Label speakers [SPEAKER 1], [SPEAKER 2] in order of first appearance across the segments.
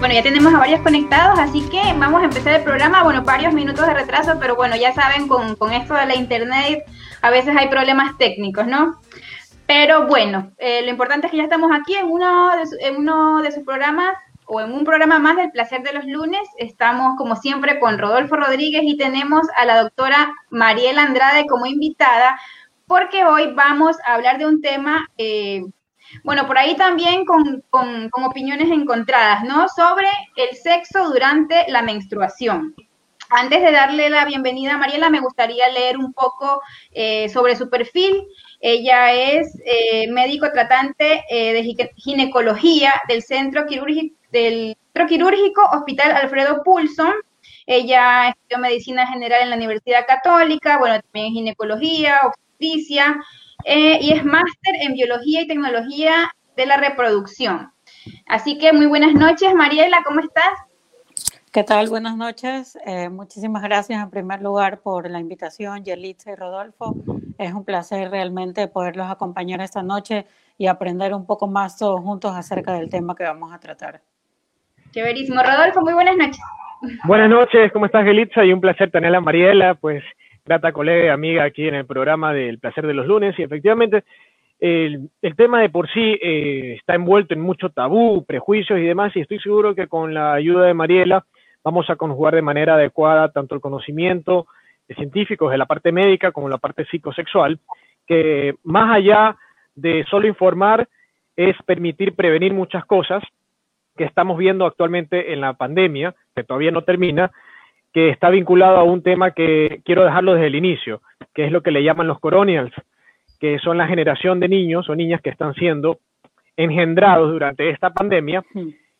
[SPEAKER 1] Bueno, ya tenemos a varios conectados, así que vamos a empezar el programa. Bueno, varios minutos de retraso, pero bueno, ya saben, con, con esto de la internet a veces hay problemas técnicos, ¿no? Pero bueno, eh, lo importante es que ya estamos aquí en uno, de sus programas o en un programa más del placer de los lunes. Estamos como siempre con Rodolfo Rodríguez y tenemos a la doctora Mariela Andrade como invitada porque hoy vamos a hablar de un tema, eh, bueno, por ahí también con, con, opiniones encontradas, ¿no? Sobre el sexo durante la menstruación. Antes de darle la bienvenida a Mariela, me gustaría leer un poco eh, sobre su perfil. Ella es eh, médico tratante de ginecología del Centro Quirúrgico del Centro Quirúrgico Hospital Alfredo Pulson. Ella estudió medicina general en la Universidad Católica, bueno, también ginecología, obstetricia, eh, y es máster en biología y tecnología de la reproducción. Así que muy buenas noches, Mariela, ¿cómo estás?
[SPEAKER 2] ¿Qué tal? Buenas noches. Eh, muchísimas gracias en primer lugar por la invitación, Yelitza y Rodolfo. Es un placer realmente poderlos acompañar esta noche y aprender un poco más todos juntos acerca del tema que vamos a tratar.
[SPEAKER 1] Chéverísimo. Rodolfo, muy buenas noches.
[SPEAKER 3] Buenas noches, ¿cómo estás, Gelitza? Y un placer tenerla a Mariela, pues grata colega y amiga aquí en el programa del Placer de los Lunes. Y efectivamente, el, tema de por sí eh, está envuelto en mucho tabú, prejuicios y demás, y estoy seguro que con la ayuda de Mariela vamos a conjugar de manera adecuada tanto el conocimiento de científicos de la parte médica como la parte psicosexual, que más allá de solo informar es permitir prevenir muchas cosas que estamos viendo actualmente en la pandemia, que todavía no termina, que está vinculado a un tema que quiero dejarlo desde el inicio, que es lo que le llaman los coronials, que son la generación de niños o niñas que están siendo engendrados durante esta pandemia,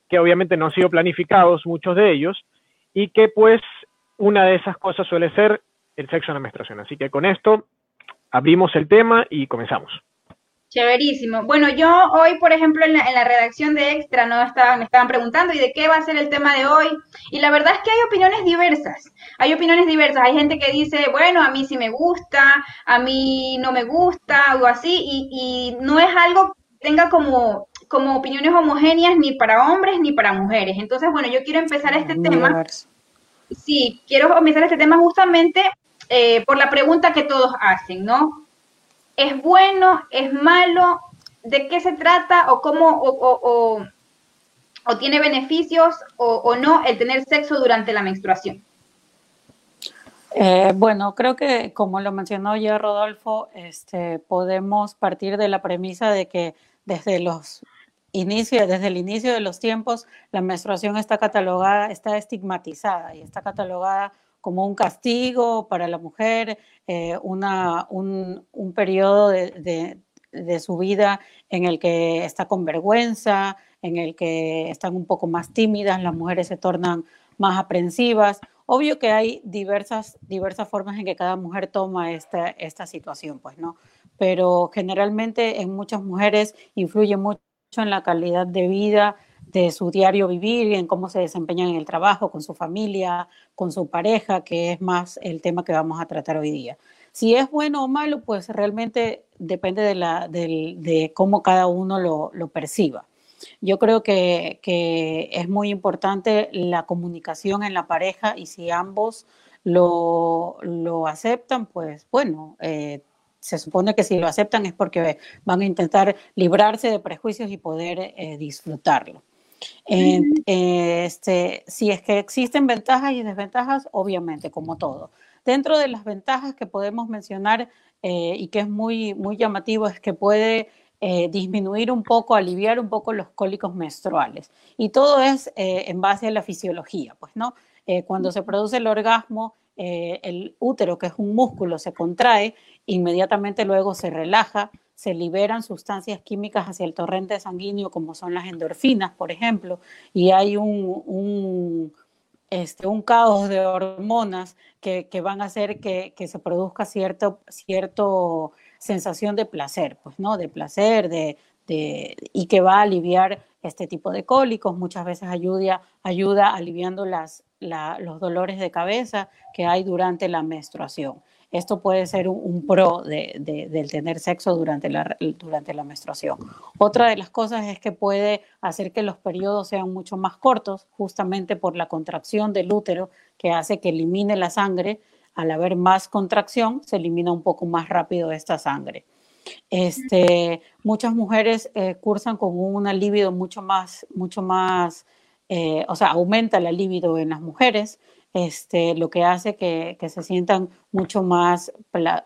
[SPEAKER 3] que obviamente no han sido planificados muchos de ellos, y que pues una de esas cosas suele ser el sexo en la menstruación. Así que con esto abrimos el tema y comenzamos.
[SPEAKER 1] Chéverísimo. Bueno, yo hoy, por ejemplo, en la, redacción de Extra, ¿no? Estaban, me estaban preguntando, ¿y de qué va a ser el tema de hoy? Y la verdad es que hay opiniones diversas. Hay opiniones diversas. Hay gente que dice, bueno, a mí sí me gusta, a mí no me gusta, algo así, y, y no es algo que tenga como, como opiniones homogéneas ni para hombres ni para mujeres. Entonces, bueno, yo quiero empezar este tema. Sí, quiero empezar este tema justamente eh, por la pregunta que todos hacen, ¿no? ¿Es bueno? ¿Es malo? ¿De qué se trata? ¿O cómo? O, tiene beneficios o, no el tener sexo durante la menstruación?
[SPEAKER 2] Eh, bueno, creo que como lo mencionó ya Rodolfo, este, podemos partir de la premisa de que desde los inicios, desde el inicio de los tiempos, la menstruación está catalogada, está estigmatizada y está catalogada como un castigo para la mujer, eh, una, un, un, periodo de, de, su vida en el que está con vergüenza, en el que están un poco más tímidas, las mujeres se tornan más aprensivas. Obvio que hay diversas, diversas formas en que cada mujer toma esta, esta situación, pues, ¿no? Pero generalmente en muchas mujeres influye mucho en la calidad de vida, de su diario vivir, en cómo se desempeñan en el trabajo, con su familia, con su pareja, que es más el tema que vamos a tratar hoy día. Si es bueno o malo, pues realmente depende de, la, de, cómo cada uno lo, lo perciba. Yo creo que, que, es muy importante la comunicación en la pareja y si ambos lo, lo aceptan, pues bueno, eh, se supone que si lo aceptan es porque van a intentar librarse de prejuicios y poder eh, disfrutarlo. Este, si es que existen ventajas y desventajas, obviamente, como todo. Dentro de las ventajas que podemos mencionar eh, y que es muy, muy llamativo es que puede eh, disminuir un poco, aliviar un poco los cólicos menstruales. Y todo es en base a la fisiología, pues, ¿no? cuando se produce el orgasmo, el útero, que es un músculo, se contrae inmediatamente luego se relaja, se liberan sustancias químicas hacia el torrente sanguíneo, como son las endorfinas, por ejemplo, y hay un, este, un caos de hormonas que, van a hacer que, se produzca cierta cierto sensación de placer, pues, ¿no? De placer, de, y que va a aliviar este tipo de cólicos, muchas veces ayuda, ayuda aliviando las, los dolores de cabeza que hay durante la menstruación. Esto puede ser un, pro de, del tener sexo durante la, durante la menstruación. Otra de las cosas es que puede hacer que los periodos sean mucho más cortos, justamente por la contracción del útero que hace que elimine la sangre. Al haber más contracción, se elimina un poco más rápido esta sangre. Este, muchas mujeres eh, cursan con una libido mucho más, mucho más, eh, o sea, aumenta la libido en las mujeres este, lo que hace que, se sientan mucho más,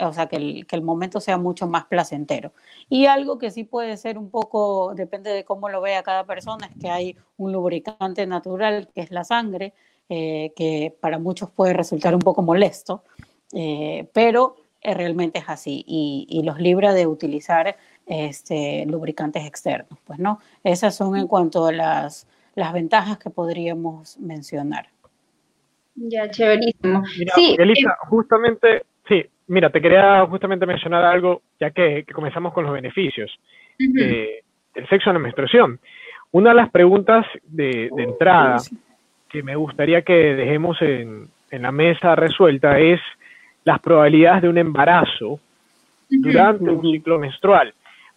[SPEAKER 2] o sea, que el, que el, momento sea mucho más placentero. Y algo que sí puede ser un poco, depende de cómo lo vea cada persona, es que hay un lubricante natural que es la sangre, eh, que para muchos puede resultar un poco molesto, eh, pero realmente es así y, y, los libra de utilizar este, lubricantes externos. Pues no, esas son en cuanto a las, las ventajas que podríamos mencionar.
[SPEAKER 1] Ya, chéverísimo.
[SPEAKER 3] sí, Elisa, eh, justamente, sí, mira, te quería justamente mencionar algo, ya que, comenzamos con los beneficios del sexo en la menstruación. Una de las preguntas de, entrada que me gustaría que dejemos en, la mesa resuelta es las probabilidades de un embarazo durante un ciclo menstrual.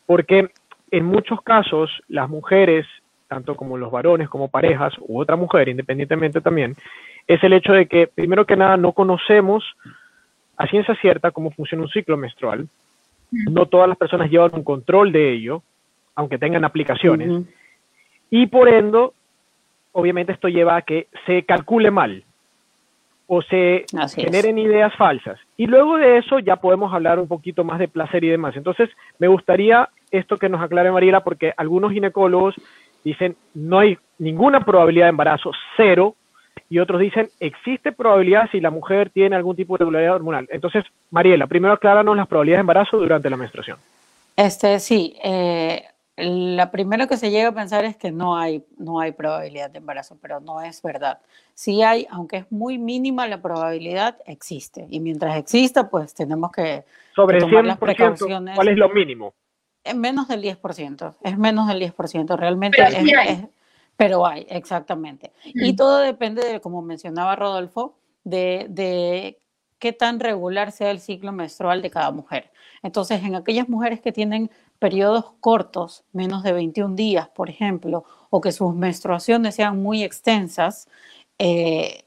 [SPEAKER 3] Porque en muchos casos las mujeres, tanto como los varones como parejas u otra mujer, independientemente también, es el hecho de que, primero que nada, no conocemos a ciencia cierta cómo funciona un ciclo menstrual. No todas las personas llevan un control de ello, aunque tengan aplicaciones. Y por ende, obviamente esto lleva a que se calcule mal o se generen ideas falsas. Y luego de eso ya podemos hablar un poquito más de placer y demás. Entonces, me gustaría esto que nos aclare Mariela, porque algunos ginecólogos dicen no hay ninguna probabilidad de embarazo, cero, y otros dicen existe probabilidad si la mujer tiene algún tipo de irregularidad hormonal. Entonces, Mariela, primero acláranos las probabilidades de embarazo durante la menstruación.
[SPEAKER 2] Este, sí, eh, la primera que se llega a pensar es que no hay, no hay probabilidad de embarazo, pero no es verdad. Sí hay, aunque es muy mínima la probabilidad, existe. Y mientras exista, pues tenemos que,
[SPEAKER 3] Sobre tomar las precauciones. ¿Cuál es lo mínimo?
[SPEAKER 2] Es menos del 10%, es menos del 10%, realmente es, pero hay, exactamente. Y todo depende de, como mencionaba Rodolfo, de, de qué tan regular sea el ciclo menstrual de cada mujer. Entonces, en aquellas mujeres que tienen periodos cortos, menos de 21 días, por ejemplo, o que sus menstruaciones sean muy extensas, eh,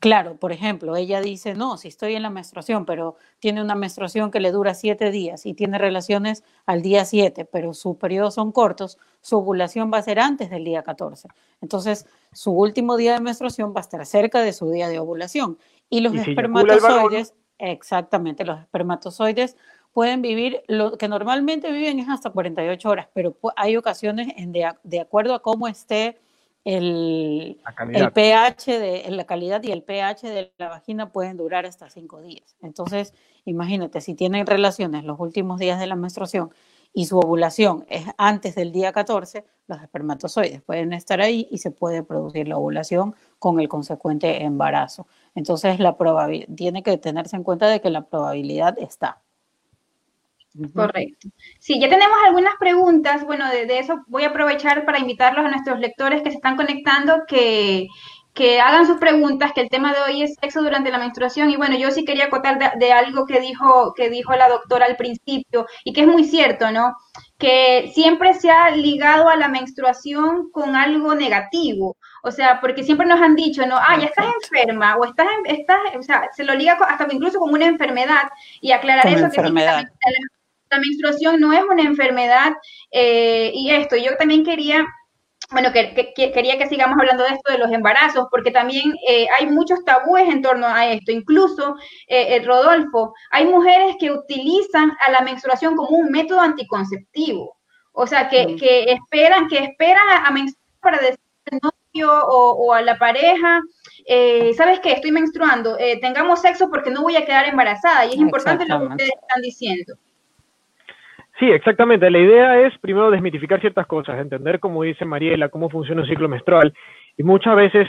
[SPEAKER 2] Claro, por ejemplo, ella dice, no, si estoy en la menstruación, pero tiene una menstruación que le dura siete días y tiene relaciones al día siete, pero sus periodos son cortos, su ovulación va a ser antes del día 14. Entonces, su último día de menstruación va a estar cerca de su día de ovulación. Y los espermatozoides, exactamente, los espermatozoides pueden vivir, lo que normalmente viven es hasta 48 horas, pero hay ocasiones en de acuerdo a cómo esté el, el, pH de la calidad y el pH de la vagina pueden durar hasta cinco días. Entonces, imagínate, si tienen relaciones los últimos días de la menstruación y su ovulación es antes del día 14, los espermatozoides pueden estar ahí y se puede producir la ovulación con el consecuente embarazo. Entonces, la tiene que tenerse en cuenta de que la probabilidad está.
[SPEAKER 1] Correcto. Sí, ya tenemos algunas preguntas. Bueno, de, eso voy a aprovechar para invitarlos a nuestros lectores que se están conectando que, que hagan sus preguntas, que el tema de hoy es sexo durante la menstruación. Y bueno, yo sí quería acotar de, algo que dijo, que dijo la doctora al principio y que es muy cierto, ¿no? Que siempre se ha ligado a la menstruación con algo negativo. O sea, porque siempre nos han dicho, ¿no? Ah, ya estás enferma o estás, estás o sea, se lo liga hasta incluso con una enfermedad y aclarar eso que la menstruación no es una enfermedad eh, y esto, yo también quería, bueno, que, quería que sigamos hablando de esto de los embarazos, porque también eh, hay muchos tabúes en torno a esto, incluso, eh, Rodolfo, hay mujeres que utilizan a la menstruación como un método anticonceptivo, o sea, que, que esperan, que esperan a, menstruar para decir al novio o, a la pareja, ¿sabes qué? Estoy menstruando, tengamos sexo porque no voy a quedar embarazada. Y es importante lo que ustedes están diciendo.
[SPEAKER 3] Sí, exactamente. La idea es primero desmitificar ciertas cosas, entender, como dice Mariela, cómo funciona el ciclo menstrual. Y muchas veces,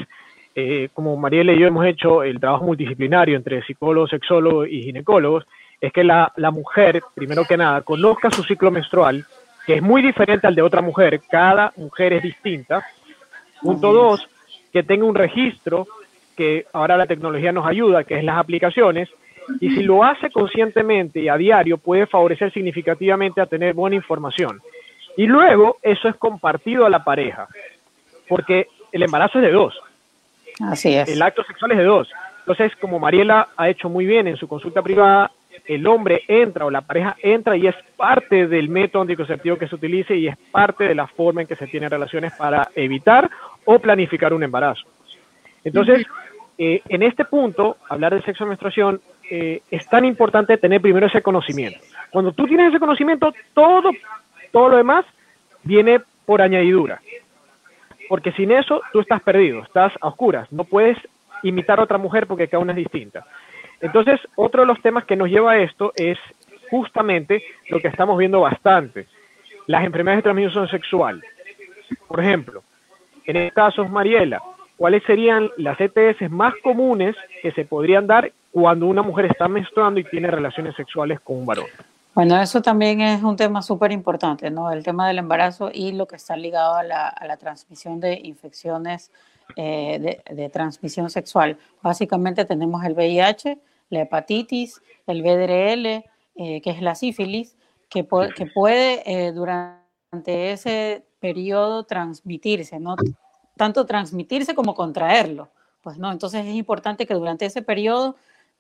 [SPEAKER 3] eh, como Mariela y yo hemos hecho el trabajo multidisciplinario entre psicólogos, sexólogos y ginecólogos, es que la, la mujer, primero que nada, conozca su ciclo menstrual, que es muy diferente al de otra mujer. Cada mujer es distinta. Punto dos, que tenga un registro que ahora la tecnología nos ayuda, que es las aplicaciones, Y si lo hace conscientemente y a diario, puede favorecer significativamente a tener buena información. Y luego eso es compartido a la pareja, porque el embarazo es de dos.
[SPEAKER 2] Así es.
[SPEAKER 3] El acto sexual es de dos. Entonces, como Mariela ha hecho muy bien en su consulta privada, el hombre entra o la pareja entra y es parte del método anticonceptivo que se utilice y es parte de la forma en que se tienen relaciones para evitar o planificar un embarazo. Entonces, eh, en este punto, hablar del sexo de menstruación, eh, es tan importante tener primero ese conocimiento. Cuando tú tienes ese conocimiento, todo, todo lo demás viene por añadidura. Porque sin eso tú estás perdido, estás a oscuras, no puedes imitar a otra mujer porque cada una es distinta. Entonces, otro de los temas que nos lleva a esto es justamente lo que estamos viendo bastante, las enfermedades de transmisión sexual. Por ejemplo, en este caso, Mariela, ¿cuáles serían las ETS más comunes que se podrían dar cuando una mujer está menstruando y tiene relaciones sexuales con un varón?
[SPEAKER 2] Bueno, eso también es un tema súper importante, ¿no? El tema del embarazo y lo que está ligado a la, a la transmisión de infecciones eh, de, transmisión sexual. Básicamente tenemos el VIH, la hepatitis, el VDRL, eh, que es la sífilis, que, que puede eh, durante ese periodo transmitirse, ¿no? Tanto transmitirse como contraerlo. Pues no, entonces es importante que durante ese periodo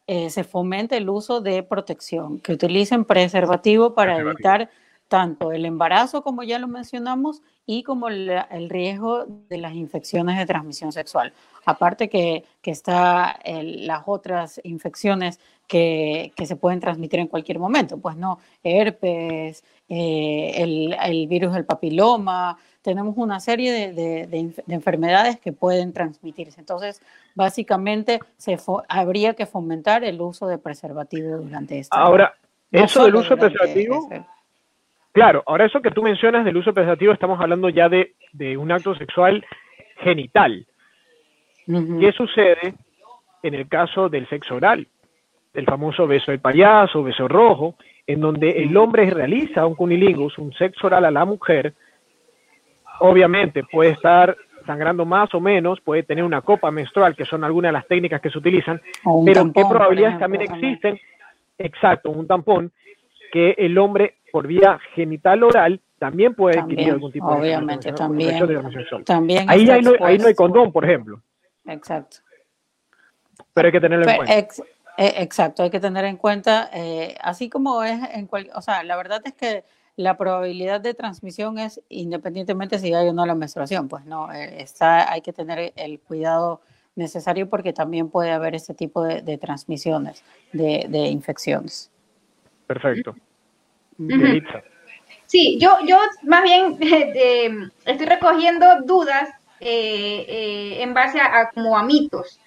[SPEAKER 2] se fomente el uso de protección, que utilicen preservativo para evitar tanto el embarazo, como ya lo mencionamos, y como el riesgo de las infecciones de transmisión sexual. Aparte que, que está las otras infecciones que, que, se pueden transmitir en cualquier momento, pues no, herpes, eh, el, el, virus del papiloma, tenemos una serie de, de, de, enfermedades que pueden transmitirse. Entonces, básicamente, se habría que fomentar el uso de preservativo durante este
[SPEAKER 3] Ahora, eso del uso preservativo... Claro, ahora eso que tú mencionas del uso preservativo, estamos hablando ya de, un acto sexual genital. ¿Qué sucede en el caso del sexo oral? El famoso beso del payaso, beso rojo, en donde el hombre realiza un cunilingus, un sexo oral a la mujer, obviamente puede estar sangrando más o menos, puede tener una copa menstrual, que son algunas de las técnicas que se utilizan, pero ¿qué probabilidades también existen? Exacto, un tampón, que el hombre por vía genital oral también puede adquirir algún tipo
[SPEAKER 2] de obviamente también,
[SPEAKER 3] también ahí, no, ahí no hay condón por ejemplo.
[SPEAKER 2] Exacto.
[SPEAKER 3] Pero hay que tenerlo en cuenta.
[SPEAKER 2] eh, exacto hay que tener en cuenta eh, así como es en cual, o sea la verdad es que la probabilidad de transmisión es independientemente si hay o no la menstruación pues no eh, está hay que tener el cuidado necesario porque también puede haber este tipo de, transmisiones de, de infecciones.
[SPEAKER 3] Perfecto.
[SPEAKER 1] Sí, yo, yo más bien estoy recogiendo dudas eh, eh, en base a, como a mitos.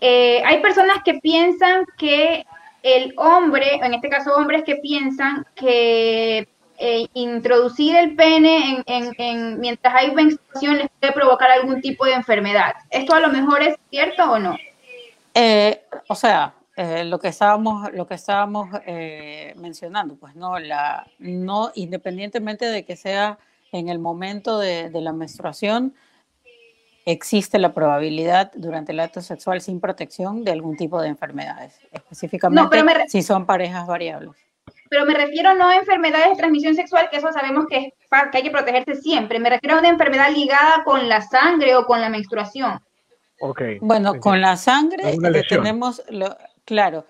[SPEAKER 1] Eh, hay personas que piensan que el hombre, en este caso hombres que piensan que introducir el pene en, mientras hay menstruación les puede provocar algún tipo de enfermedad. ¿Esto a lo mejor es cierto o no?
[SPEAKER 2] o sea, eh, lo que estábamos, lo que estábamos eh, mencionando, pues no, la, no, independientemente de que sea en el momento de, la menstruación, existe la probabilidad durante el acto sexual sin protección de algún tipo de enfermedades, específicamente si son parejas variables.
[SPEAKER 1] Pero me refiero no a enfermedades de transmisión sexual, que eso sabemos que, es, que hay que protegerse siempre, me refiero a una enfermedad ligada con la sangre o con la menstruación.
[SPEAKER 3] Okay.
[SPEAKER 2] Bueno, con la sangre tenemos, lo, Claro.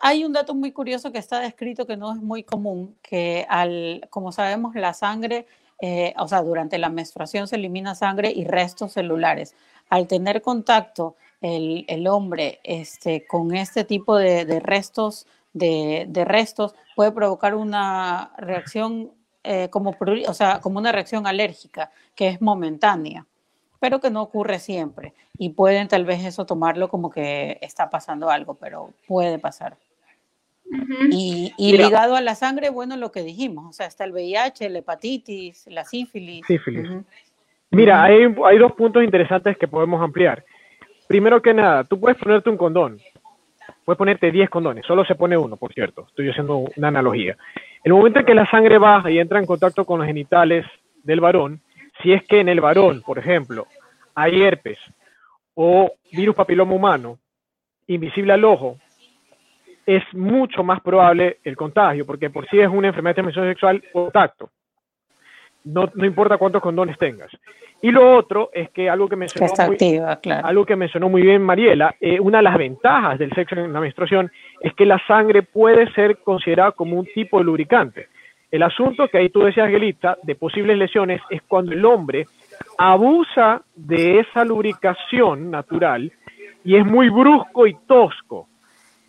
[SPEAKER 2] hay un dato muy curioso que está descrito que no es muy común, que al, como sabemos, la sangre, eh, o sea, durante la menstruación se elimina sangre y restos celulares. Al tener contacto el, el hombre este, con este tipo de, restos, de, restos, puede provocar una reacción eh, como, o sea, como una reacción alérgica, que es momentánea pero que no ocurre siempre. Y pueden tal vez eso tomarlo como que está pasando algo, pero puede pasar. Y, ligado a la sangre, bueno, lo que dijimos, o sea, está el VIH, la hepatitis, la sífilis.
[SPEAKER 3] Sífilis. Mira, hay, hay dos puntos interesantes que podemos ampliar. Primero que nada, tú puedes ponerte un condón, puedes ponerte 10 condones, solo se pone uno, por cierto, estoy haciendo una analogía. El momento en que la sangre baja y entra en contacto con los genitales del varón, si es que en el varón, por ejemplo, hay herpes o virus papiloma humano invisible al ojo, es mucho más probable el contagio, porque por sí es una enfermedad de transmisión sexual contacto. No, no importa cuántos condones tengas. Y lo otro es que algo que mencionó, muy, algo que mencionó muy bien Mariela, eh, una de las ventajas del sexo en la menstruación es que la sangre puede ser considerada como un tipo de lubricante. El asunto que ahí tú decías, Gelita, de posibles lesiones es cuando el hombre abusa de esa lubricación natural y es muy brusco y tosco.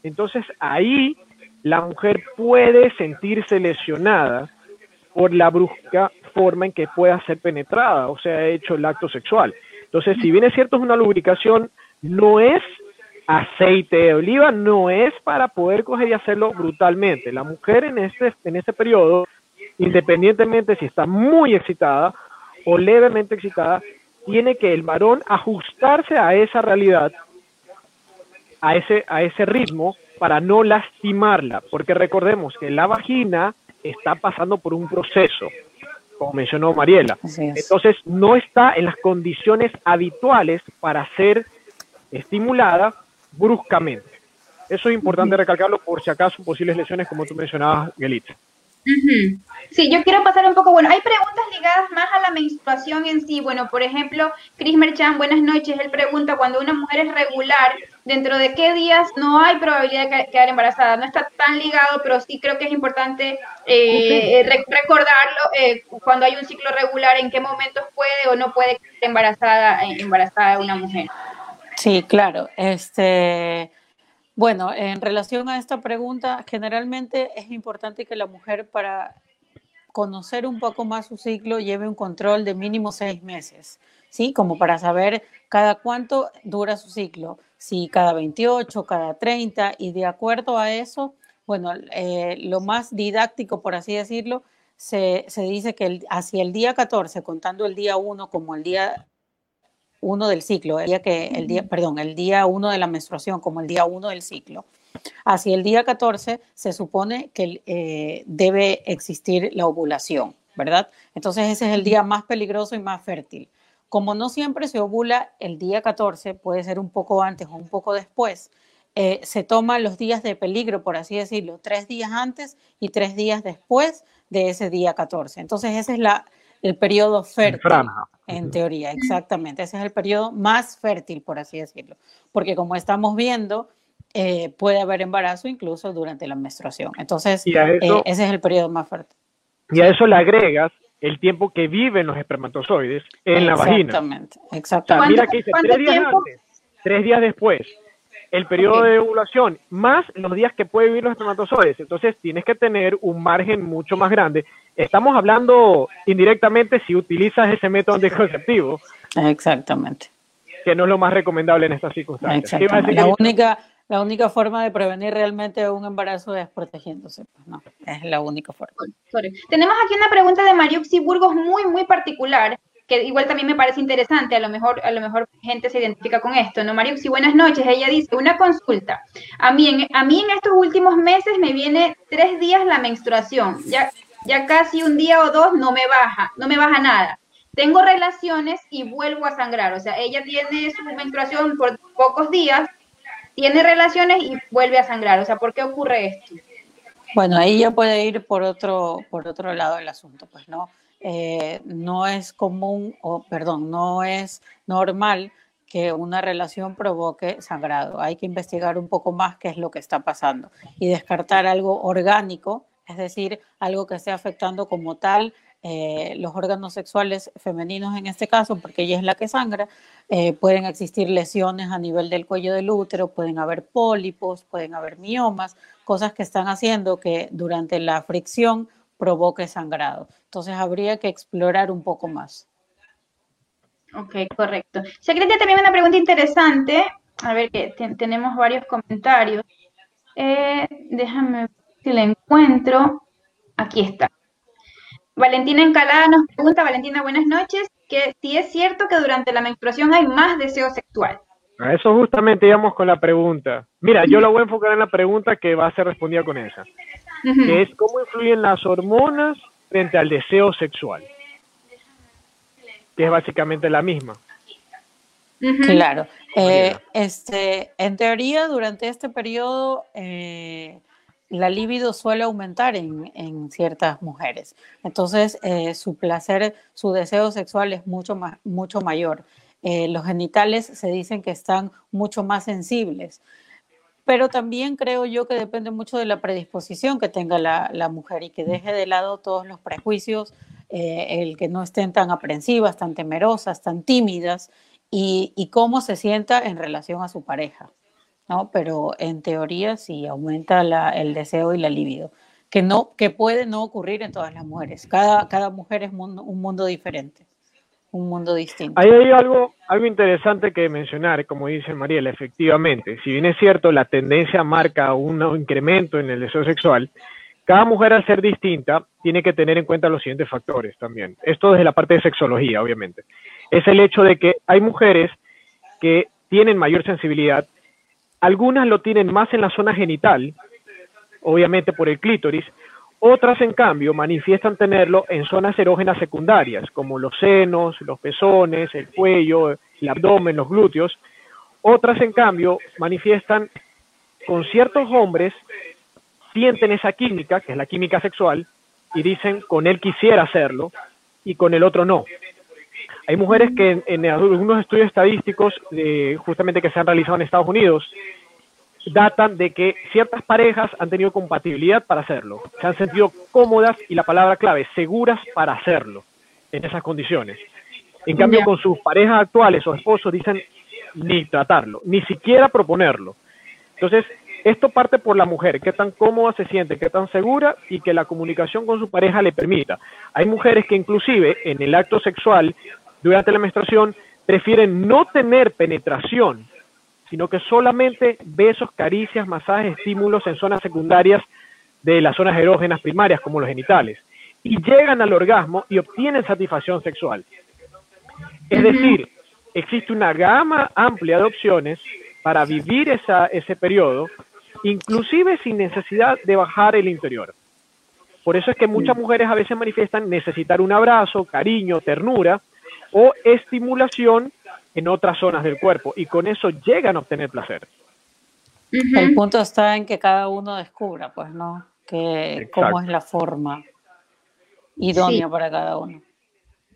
[SPEAKER 3] Entonces ahí la mujer puede sentirse lesionada por la brusca forma en que pueda ser penetrada, o sea, hecho el acto sexual. Entonces, si bien es cierto, es una lubricación, no es aceite de oliva, no es para poder coger y hacerlo brutalmente. La mujer en este, en este periodo, independientemente si está muy excitada o levemente excitada, tiene que el varón ajustarse a esa realidad, a ese, a ese ritmo, para no lastimarla, porque recordemos que la vagina está pasando por un proceso, como mencionó Mariela. Entonces, no está en las condiciones habituales para ser estimulada bruscamente. Eso es importante recalcarlo por si acaso posibles lesiones, como tú mencionabas, Gelitza.
[SPEAKER 1] Sí, yo quiero pasar un poco, bueno, hay preguntas ligadas más a la menstruación en sí. Bueno, por ejemplo, Chris Merchan, buenas noches, él pregunta, cuando una mujer es regular, ¿dentro de qué días no hay probabilidad de quedar embarazada? No está tan ligado, pero sí creo que es importante eh, recordarlo eh, cuando hay un ciclo regular, en qué momentos puede o no puede quedar embarazada, eh, embarazada una mujer.
[SPEAKER 2] Sí, claro. Este bueno, en relación a esta pregunta, generalmente es importante que la mujer para conocer un poco más su ciclo lleve un control de mínimo seis meses, ¿sí? Como para saber cada cuánto dura su ciclo, si cada 28, cada 30, y de acuerdo a eso, bueno, eh, lo más didáctico, por así decirlo, se, se dice que hacia el día 14, contando el día 1 como el día uno del ciclo, el día que, el día, perdón, el día uno de la menstruación como el día uno del ciclo. Hacia el día 14 se supone que eh, debe existir la ovulación, ¿verdad? Entonces ese es el día más peligroso y más fértil. Como no siempre se ovula el día 14, puede ser un poco antes o un poco después, eh, se toman los días de peligro, por así decirlo, tres días antes y tres días después de ese día 14. Entonces ese es la, el periodo fértil. En teoría, exactamente. Ese es el periodo más fértil, por así decirlo. Porque como estamos viendo, eh, puede haber embarazo incluso durante la menstruación. Entonces, eh, ese es el periodo más fértil.
[SPEAKER 3] Y a eso le agregas el tiempo que viven los espermatozoides en la vagina.
[SPEAKER 2] Exactamente, exactamente.
[SPEAKER 3] Mira que dice, tres días antes, tres días después, el periodo de ovulación, más los días que puede vivir los espermatozoides. Entonces tienes que tener un margen mucho más grande. Estamos hablando indirectamente si utilizas ese método anticonceptivo.
[SPEAKER 2] Exactamente.
[SPEAKER 3] Que no es lo más recomendable en estas circunstancias.
[SPEAKER 2] La única, la única forma de prevenir realmente un embarazo es protegiéndose. Pues no, es la única forma.
[SPEAKER 1] Tenemos aquí una pregunta de Mariuxi Burgos muy, muy particular que igual también me parece interesante, a lo mejor, a lo mejor gente se identifica con esto, ¿no? Mariuxi, buenas noches. Ella dice, una consulta. A mí, en, a mí en estos últimos meses me viene tres días la menstruación. Ya, ya casi un día o dos no me baja, no me baja nada. Tengo relaciones y vuelvo a sangrar. O sea, ella tiene su menstruación por pocos días, tiene relaciones y vuelve a sangrar. O sea, ¿por qué ocurre esto?
[SPEAKER 2] Bueno, ahí ya puede ir por otro, por otro lado del asunto, pues, ¿no? Eh, no es común, o perdón, no es normal que una relación provoque sangrado. Hay que investigar un poco más qué es lo que está pasando y descartar algo orgánico, es decir, algo que esté afectando como tal eh, los órganos sexuales femeninos en este caso, porque ella es la que sangra, eh, pueden existir lesiones a nivel del cuello del útero, pueden haber pólipos, pueden haber miomas, cosas que están haciendo que durante la fricción provoque sangrado. Entonces habría que explorar un poco más.
[SPEAKER 1] Ok, correcto. Secretaria, también una pregunta interesante. A ver, que tenemos varios comentarios. Eh, déjame ver si la encuentro. Aquí está. Valentina Encalada nos pregunta, Valentina, buenas noches, que si es cierto que durante la menstruación hay más deseo sexual.
[SPEAKER 3] A eso justamente íbamos con la pregunta. Mira, yo la voy a enfocar en la pregunta que va a ser respondida con esa que es cómo influyen las hormonas frente al deseo sexual, que es básicamente la misma.
[SPEAKER 2] Claro. Eh, este, en teoría, durante este periodo, eh, la libido suele aumentar en, ciertas mujeres. Entonces, eh, su placer, su deseo sexual es mucho, mucho mayor. los genitales se dicen que están mucho más sensibles. Pero también creo yo que depende mucho de la predisposición que tenga la, la mujer y que deje de lado todos los prejuicios, el que no estén tan aprensivas, tan temerosas, tan tímidas y, cómo se sienta en relación a su pareja, ¿no? Pero en teoría sí aumenta el deseo y la libido, que, no, que puede no ocurrir en todas las mujeres. Cada, cada mujer es un mundo diferente, un mundo distinto.
[SPEAKER 3] Ahí hay algo, algo interesante que mencionar, como dice Mariela, efectivamente, si bien es cierto, la tendencia marca un incremento en el deseo sexual, cada mujer al ser distinta tiene que tener en cuenta los siguientes factores también. Esto desde la parte de sexología, obviamente es el hecho de que hay mujeres que tienen mayor sensibilidad, algunas lo tienen más en la zona genital, obviamente por el clítoris, otras en cambio manifiestan tenerlo en zonas erógenas secundarias, como los senos, los pezones, el cuello, el abdomen, los glúteos. Otras en cambio manifiestan con ciertos hombres, sienten esa química, que es la química sexual, y dicen con él quisiera hacerlo y con el otro no. Hay mujeres que en, algunos estudios estadísticos, justamente que se han realizado en Estados Unidos, datan de que ciertas parejas han tenido compatibilidad para hacerlo, se han sentido cómodas y la palabra clave, seguras para hacerlo en esas condiciones. En cambio, con sus parejas actuales o esposos dicen ni tratarlo, ni siquiera proponerlo. Entonces, esto parte por la mujer, qué tan cómoda se siente, qué tan segura y que la comunicación con su pareja le permita. Hay mujeres que inclusive en el acto sexual durante la menstruación prefieren no tener penetración, sino que solamente besos, caricias, masajes, estímulos en zonas secundarias de las zonas erógenas primarias, como los genitales, y llegan al orgasmo y obtienen satisfacción sexual. Es decir, existe una gama amplia de opciones para vivir esa, ese periodo, inclusive sin necesidad de bajar el interior. Por eso es que muchas mujeres a veces manifiestan necesitar un abrazo, cariño, ternura, o estimulación en otras zonas del cuerpo y con eso llegan a obtener placer.
[SPEAKER 2] El punto está en que cada uno descubra, pues, ¿no? Que cómo es la forma idónea para cada uno.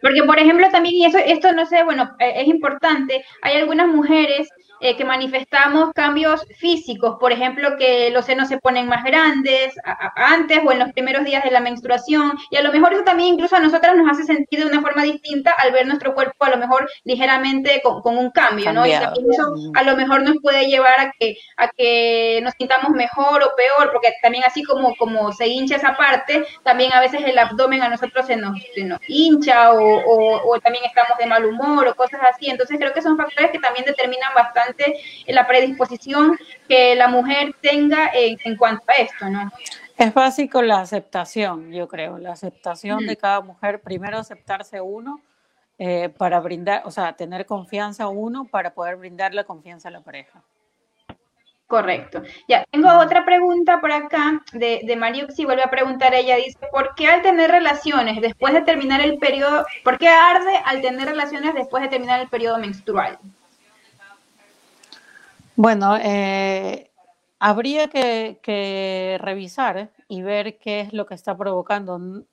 [SPEAKER 1] Porque, por ejemplo, también, y eso, esto no sé, bueno, eh, es importante, hay algunas mujeres eh, que manifestamos cambios físicos, por ejemplo, que los senos se ponen más grandes antes o en los primeros días de la menstruación, y a lo mejor eso también incluso a nosotras nos hace sentir de una forma distinta al ver nuestro cuerpo a lo mejor ligeramente con, un cambio, ¿no? Y también eso a lo mejor nos puede llevar a que, a que nos sintamos mejor o peor, porque también así como, como se hincha esa parte, también a veces el abdomen a nosotros se nos, se nos hincha o, o también estamos de mal humor o cosas así, entonces creo que son factores que también determinan bastante la predisposición que la mujer tenga en, cuanto a esto, ¿no?
[SPEAKER 2] Es básico la aceptación, yo creo, la aceptación de cada mujer, primero aceptarse uno eh, para brindar, o sea, tener confianza uno para poder brindar la confianza a la pareja.
[SPEAKER 1] Correcto. Ya, tengo otra pregunta por acá de, de Mariuxi, vuelve a preguntar, ella dice, ¿por qué al tener relaciones después de terminar el periodo, por qué arde al tener relaciones después de terminar el periodo menstrual?
[SPEAKER 2] Bueno, eh, habría que, revisar y ver qué es lo que está provocando.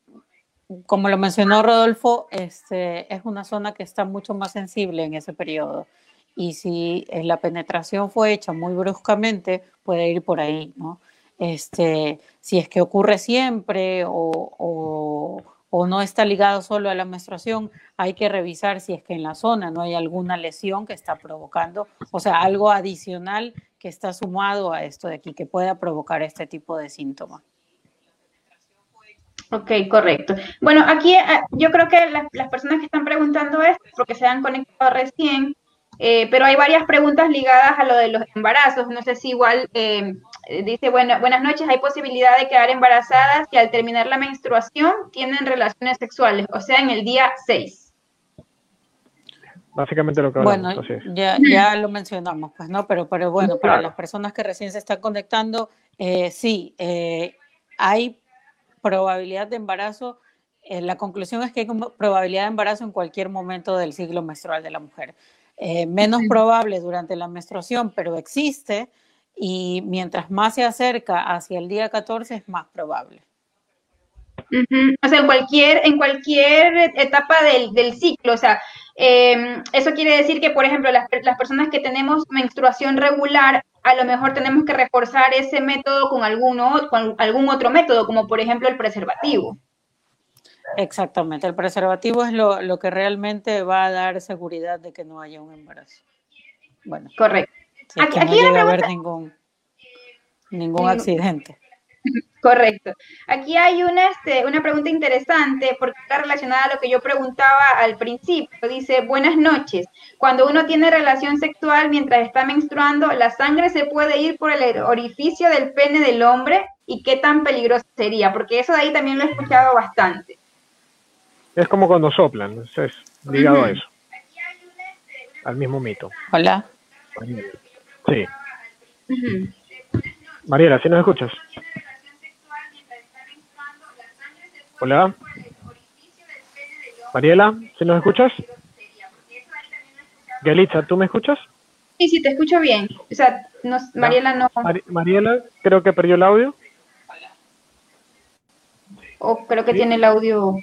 [SPEAKER 2] Como lo mencionó Rodolfo, este, es una zona que está mucho más sensible en ese periodo. Y si la penetración fue hecha muy bruscamente, puede ir por ahí, ¿no? Este, si es que ocurre siempre o o no está ligado solo a la menstruación, hay que revisar si es que en la zona no hay alguna lesión que está provocando, o sea, algo adicional que está sumado a esto de aquí, que pueda provocar este tipo de síntomas.
[SPEAKER 1] Ok, correcto. Bueno, aquí eh, yo creo que las, personas que están preguntando esto, porque se han conectado recién, eh, pero hay varias preguntas ligadas a lo de los embarazos. No sé si igual eh, dice, bueno, buenas noches, hay posibilidad de quedar embarazadas que al terminar la menstruación tienen relaciones sexuales, o sea, en el día 6.
[SPEAKER 3] Básicamente lo que
[SPEAKER 2] hablamos. Bueno, ya, ya lo mencionamos, pues, ¿no? Pero, pero bueno, para las personas que recién se están conectando, eh, sí, eh, hay probabilidad de embarazo. la conclusión es que hay probabilidad de embarazo en cualquier momento del ciclo menstrual de la mujer. eh, menos probable durante la menstruación, pero existe, y mientras más se acerca hacia el día 14 es más probable.
[SPEAKER 1] O sea, en cualquier, en cualquier etapa del, del ciclo, o sea, em, eso quiere decir que, por ejemplo, las, las, personas que tenemos menstruación regular, a lo mejor tenemos que reforzar ese método con, alguno, con algún otro método, como por ejemplo el preservativo.
[SPEAKER 2] Exactamente, el preservativo es lo, lo que realmente va a dar seguridad de que no haya un embarazo.
[SPEAKER 1] Bueno, correcto.
[SPEAKER 2] Aquí, no llega a haber ningún, ningún accidente.
[SPEAKER 1] Correcto. Aquí hay una, este, una pregunta interesante porque está relacionada a lo que yo preguntaba al principio. Dice, buenas noches. Cuando uno tiene relación sexual mientras está menstruando, ¿la sangre se puede ir por el orificio del pene del hombre? ¿Y qué tan peligroso sería? Porque eso de ahí también lo he escuchado bastante.
[SPEAKER 3] Es como cuando soplan, es ligado a eso. Al mismo mito.
[SPEAKER 2] Hola.
[SPEAKER 3] Sí. Mariela, ¿sí nos escuchas? Hola. Mariela, ¿sí nos escuchas? Galitza, ¿tú me escuchas?
[SPEAKER 1] Sí, sí, te escucho bien. O sea, no, Mariela no.
[SPEAKER 3] Mariela, creo que perdió el audio.
[SPEAKER 1] O creo que tiene el audio.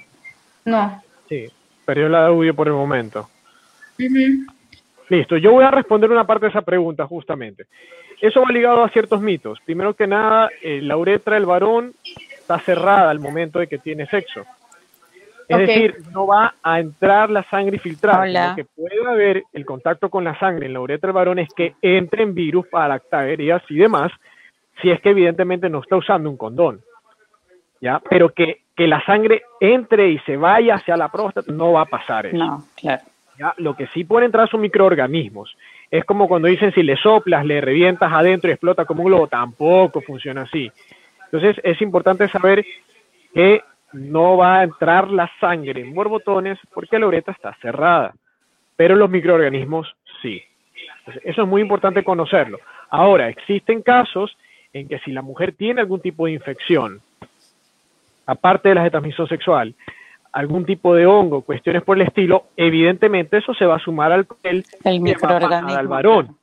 [SPEAKER 1] No.
[SPEAKER 3] Sí, perdió el audio por el momento. Listo, yo voy a responder una parte de esa pregunta justamente. Eso va ligado a ciertos mitos. Primero que nada, eh, la uretra del varón está cerrada al momento de que tiene sexo. Es decir, no va a entrar la sangre filtrada. Lo que puede haber el contacto con la sangre en la uretra del varón es que entren virus, bacterias y demás, si es que evidentemente no está usando un condón. ¿Ya? Pero que, que la sangre entre y se vaya hacia la próstata, no va a pasar eso.
[SPEAKER 2] No, claro.
[SPEAKER 3] Lo que sí pueden entrar son microorganismos. Es como cuando dicen si le soplas, le revientas adentro y explota como un globo, tampoco funciona así. Entonces es importante saber que no va a entrar la sangre en borbotones porque la uretra está cerrada, pero los microorganismos sí. eso es muy importante conocerlo. Ahora, existen casos en que si la mujer tiene algún tipo de infección, aparte de las de transmisión sexual, algún tipo de hongo, cuestiones por el estilo, evidentemente eso se va a sumar al el,
[SPEAKER 2] el microorganismo
[SPEAKER 3] al varón.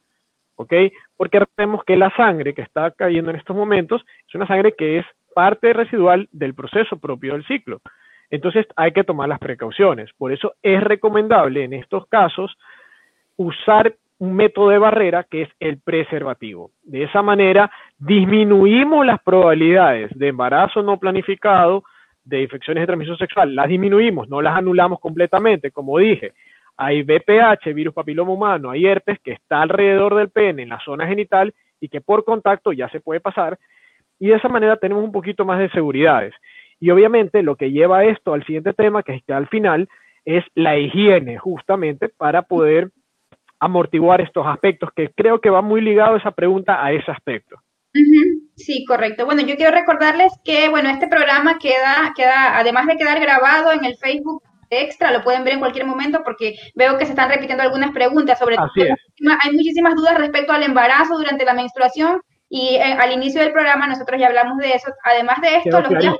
[SPEAKER 3] ¿Ok? porque recordemos que la sangre que está cayendo en estos momentos es una sangre que es parte residual del proceso propio del ciclo. Entonces hay que tomar las precauciones. Por eso es recomendable en estos casos usar un método de barrera que es el preservativo. De esa manera disminuimos las probabilidades de embarazo no planificado, de infecciones de transmisión sexual, las disminuimos, no las anulamos completamente, como dije hay VPH, virus papiloma humano, hay herpes que está alrededor del pene, en la zona genital, y que por contacto ya se puede pasar, y de esa manera tenemos un poquito más de seguridades. Y obviamente lo que lleva esto al siguiente tema, que está al final, es la higiene, justamente para poder amortiguar estos aspectos, que creo que va muy ligado esa pregunta a ese aspecto.
[SPEAKER 1] Sí, correcto. Bueno, yo quiero recordarles que, bueno, este programa queda, queda, además de quedar grabado en el Facebook extra, lo pueden ver en cualquier momento porque veo que se están repitiendo algunas preguntas sobre todo. Hay muchísimas dudas respecto al embarazo durante la menstruación y eh, al inicio del programa nosotros ya hablamos de eso. Además de esto, los días,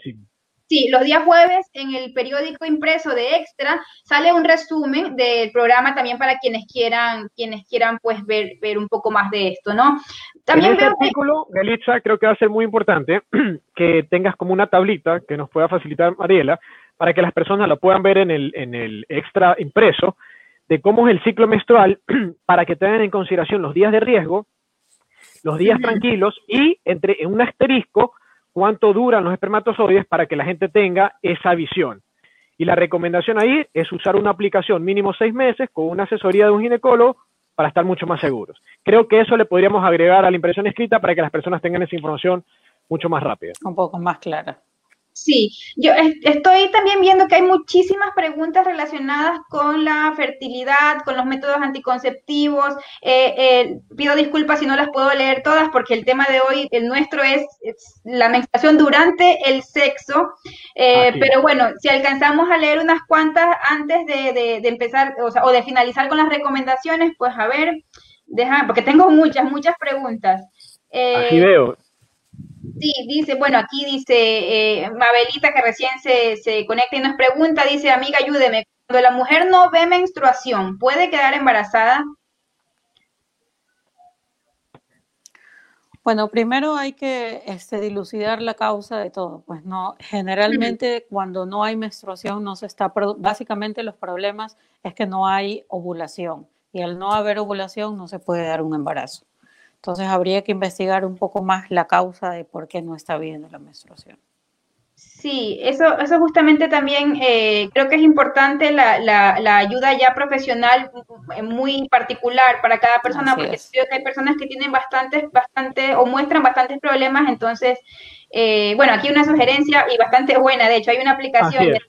[SPEAKER 1] sí, los días jueves en el periódico impreso de Extra sale un resumen del programa también para quienes quieran, quienes quieran pues ver, ver un poco más de esto, ¿no?
[SPEAKER 3] También en este artículo, Galitza, creo que va a ser muy importante que tengas como una tablita que nos pueda facilitar Mariela, para que las personas lo puedan ver en el, en el extra impreso, de cómo es el ciclo menstrual, para que tengan en consideración los días de riesgo, los días tranquilos y entre en un asterisco cuánto duran los espermatozoides para que la gente tenga esa visión. Y la recomendación ahí es usar una aplicación mínimo seis meses con una asesoría de un ginecólogo para estar mucho más seguros. Creo que eso le podríamos agregar a la impresión escrita para que las personas tengan esa información mucho más rápida.
[SPEAKER 2] Un poco más clara.
[SPEAKER 1] Sí, yo estoy también viendo que hay muchísimas preguntas relacionadas con la fertilidad, con los métodos anticonceptivos. Eh, eh, pido disculpas si no las puedo leer todas porque el tema de hoy, el nuestro es, la menstruación durante el sexo. Eh, pero bueno, si alcanzamos a leer unas cuantas antes de, empezar o, o, de finalizar con las recomendaciones, pues a ver, deja, porque tengo muchas, muchas preguntas.
[SPEAKER 3] Así veo.
[SPEAKER 1] Sí, dice, bueno, aquí dice eh, Mabelita que recién se, se conecta y nos pregunta, dice, amiga, ayúdeme, cuando la mujer no ve menstruación, ¿puede quedar embarazada?
[SPEAKER 2] Bueno, primero hay que este, dilucidar la causa de todo. Pues no, generalmente cuando no hay menstruación no se está, básicamente los problemas es que no hay ovulación y al no haber ovulación no se puede dar un embarazo. Entonces habría que investigar un poco más la causa de por qué no está bien la menstruación.
[SPEAKER 1] Sí, eso, eso justamente también eh, creo que es importante la, la, ayuda ya profesional muy particular para cada persona, porque creo que hay personas que tienen bastantes, bastante o muestran bastantes problemas, entonces, eh, bueno, aquí una sugerencia y bastante buena, de hecho, hay una aplicación, de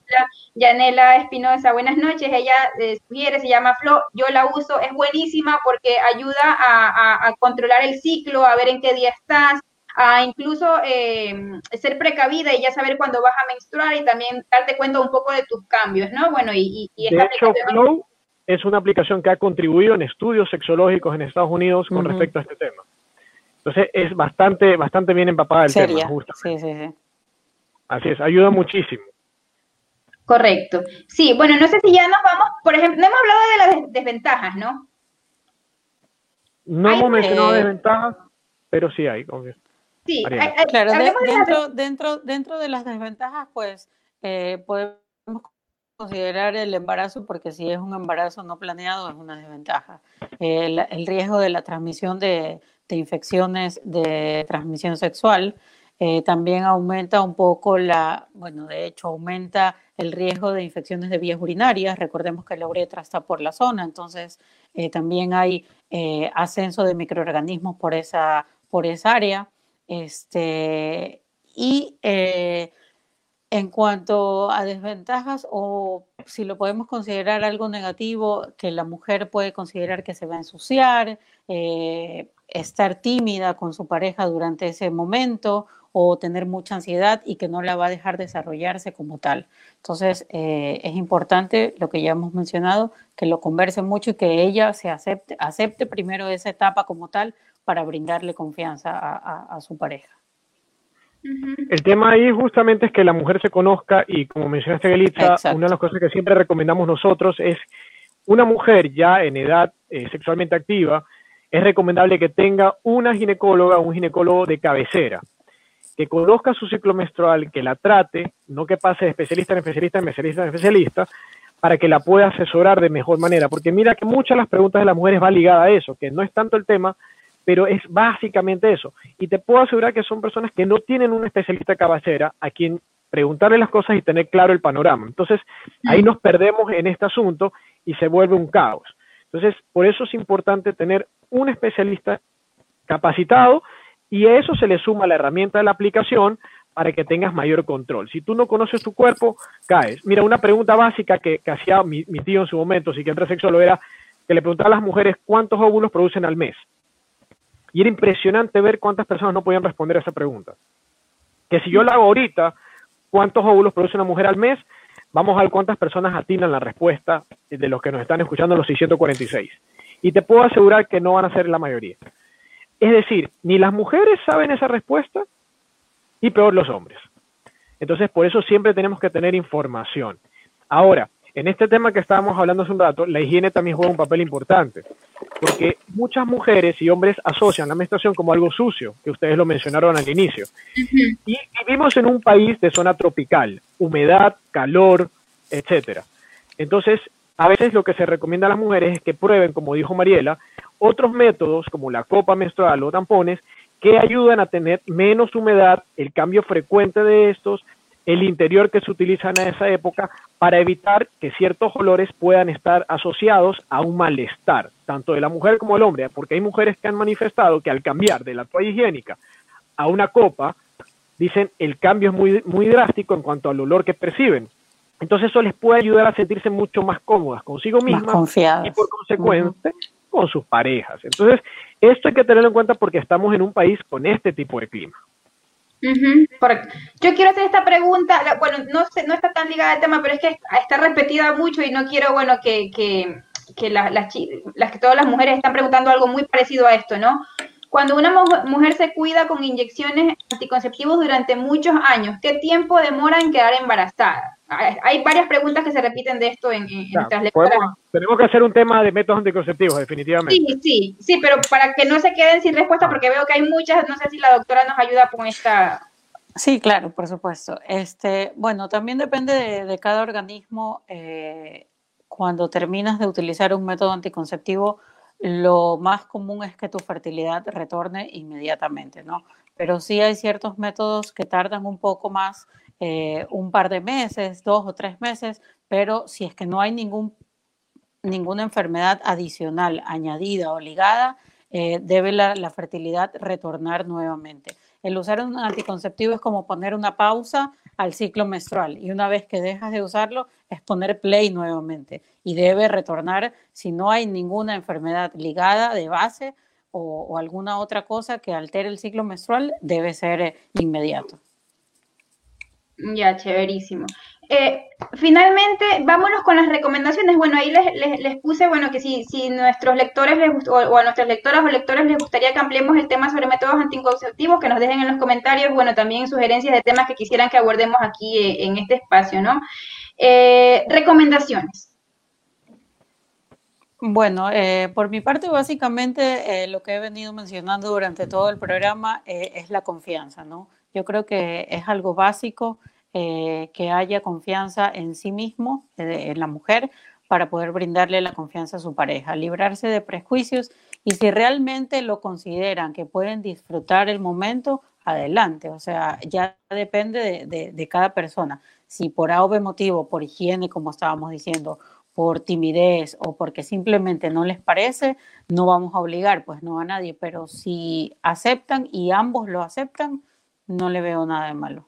[SPEAKER 1] Yanela Espinosa, buenas noches, ella eh, sugiere, se llama Flo, yo la uso, es buenísima porque ayuda a, a controlar el ciclo, a ver en qué día estás, a incluso eh, ser precavida y ya saber cuándo vas a menstruar y también darte cuenta un poco de tus cambios, ¿no? Bueno, y, y,
[SPEAKER 3] de hecho, Flow es una aplicación que ha contribuido en estudios sexológicos en Estados Unidos con respecto a este tema. Entonces es bastante, bastante bien empapada el tema, justamente. Sí, sí, sí. Así es, ayuda muchísimo.
[SPEAKER 1] Correcto. Sí, bueno, no sé si ya nos vamos, por ejemplo, no hemos hablado de las desventajas, ¿no?
[SPEAKER 3] No hemos mencionado desventajas, pero sí hay, obvio.
[SPEAKER 2] Sí, claro, dentro, dentro, dentro de las desventajas, pues eh, podemos considerar el embarazo, porque si es un embarazo no planeado es una desventaja. el, riesgo de la transmisión de, infecciones de transmisión sexual eh, también aumenta un poco la, bueno, de hecho aumenta el riesgo de infecciones de vías urinarias. Recordemos que la uretra está por la zona, entonces eh, también hay ascenso de microorganismos por esa, por esa área. Este, y eh, en cuanto a desventajas, o si lo podemos considerar algo negativo, que la mujer puede considerar que se va a ensuciar, eh, estar tímida con su pareja durante ese momento o tener mucha ansiedad y que no la va a dejar desarrollarse como tal. Entonces, eh, es importante lo que ya hemos mencionado, que lo converse mucho y que ella se acepte, acepte primero esa etapa como tal para brindarle confianza a, su pareja.
[SPEAKER 3] El tema ahí justamente es que la mujer se conozca y como mencionaste Gelitza, una de las cosas que siempre recomendamos nosotros es una mujer ya en edad eh, sexualmente activa, es recomendable que tenga una ginecóloga o un ginecólogo de cabecera, que conozca su ciclo menstrual, que la trate, no que pase de especialista en especialista en especialista en especialista, para que la pueda asesorar de mejor manera. Porque mira que muchas de las preguntas de las mujeres van ligadas a eso, que no es tanto el tema pero es básicamente eso. Y te puedo asegurar que son personas que no tienen un especialista cabecera a quien preguntarle las cosas y tener claro el panorama. Entonces, ahí nos perdemos en este asunto y se vuelve un caos. Entonces, por eso es importante tener un especialista capacitado y a eso se le suma la herramienta de la aplicación para que tengas mayor control. Si tú no conoces tu cuerpo, caes. Mira, una pregunta básica que, hacía mi, tío en su momento, psiquiatra sexólogo, era que le preguntaba a las mujeres cuántos óvulos producen al mes. Y era impresionante ver cuántas personas no podían responder a esa pregunta. Que si yo la hago ahorita, ¿cuántos óvulos produce una mujer al mes? Vamos a ver cuántas personas atinan la respuesta de los que nos están escuchando los 646. Y te puedo asegurar que no van a ser la mayoría. Es decir, ni las mujeres saben esa respuesta y peor los hombres. Entonces, por eso siempre tenemos que tener información. Ahora, en este tema que estábamos hablando hace un rato, la higiene también juega un papel importante, porque muchas mujeres y hombres asocian la menstruación como algo sucio, que ustedes lo mencionaron al inicio. Y vivimos en un país de zona tropical, humedad, calor, etcétera. Entonces, a veces lo que se recomienda a las mujeres es que prueben, como dijo Mariela, otros métodos como la copa menstrual o tampones que ayudan a tener menos humedad, el cambio frecuente de estos, el interior que se utiliza en esa época para evitar que ciertos olores puedan estar asociados a un malestar, tanto de la mujer como del hombre, porque hay mujeres que han manifestado que al cambiar de la toalla higiénica a una copa, dicen el cambio es muy, muy drástico en cuanto al olor que perciben. Entonces eso les puede ayudar a sentirse mucho más cómodas consigo mismas y por consecuente con sus parejas. Entonces, esto hay que tenerlo en cuenta porque estamos en un país con este tipo de clima.
[SPEAKER 1] Yo quiero hacer esta pregunta, bueno, no, no está tan ligada al tema, pero es que está repetida mucho y no quiero, bueno, que, que, que las, las, que todas las mujeres están preguntando algo muy parecido a esto, ¿no? Cuando una mujer se cuida con inyecciones anticonceptivos durante muchos años, ¿qué tiempo demora en quedar embarazada? Hay varias preguntas que se repiten de esto en, en
[SPEAKER 3] Tenemos que hacer un tema de métodos anticonceptivos, definitivamente.
[SPEAKER 1] Sí, sí, sí, pero para que no se queden sin respuesta, porque veo que hay muchas, no sé si la doctora nos ayuda con esta.
[SPEAKER 2] Sí, claro, por supuesto. Este, bueno, también depende de, cada organismo. Eh, cuando terminas de utilizar un método anticonceptivo, lo más común es que tu fertilidad retorne inmediatamente, ¿no? Pero sí hay ciertos métodos que tardan un poco más eh, un par de meses, dos o tres meses, pero si es que no hay ningún, ninguna enfermedad adicional añadida o ligada, eh, debe la, la, fertilidad retornar nuevamente. El usar un anticonceptivo es como poner una pausa al ciclo menstrual y una vez que dejas de usarlo es poner play nuevamente y debe retornar si no hay ninguna enfermedad ligada de base o, alguna otra cosa que altere el ciclo menstrual, debe ser eh, inmediato.
[SPEAKER 1] Ya, chéverísimo. Eh, finalmente, vámonos con las recomendaciones. Bueno, ahí les, les, puse, bueno, que si, si nuestros lectores les o, o, a nuestras lectoras o lectores les gustaría que ampliemos el tema sobre métodos anticonceptivos, que nos dejen en los comentarios, bueno, también sugerencias de temas que quisieran que abordemos aquí eh, en este espacio, ¿no? Eh, recomendaciones.
[SPEAKER 2] Bueno, por mi parte, básicamente lo que he venido mencionando durante todo el programa es la confianza, ¿no? Yo creo que es algo básico eh, que haya confianza en sí mismo, eh, en la mujer, para poder brindarle la confianza a su pareja, librarse de prejuicios y si realmente lo consideran que pueden disfrutar el momento, adelante. O sea, ya depende de, cada persona. Si por A motivo, por higiene, como estábamos diciendo, por timidez o porque simplemente no les parece, no vamos a obligar, pues no a nadie, pero si aceptan y ambos lo aceptan, no le veo nada de malo.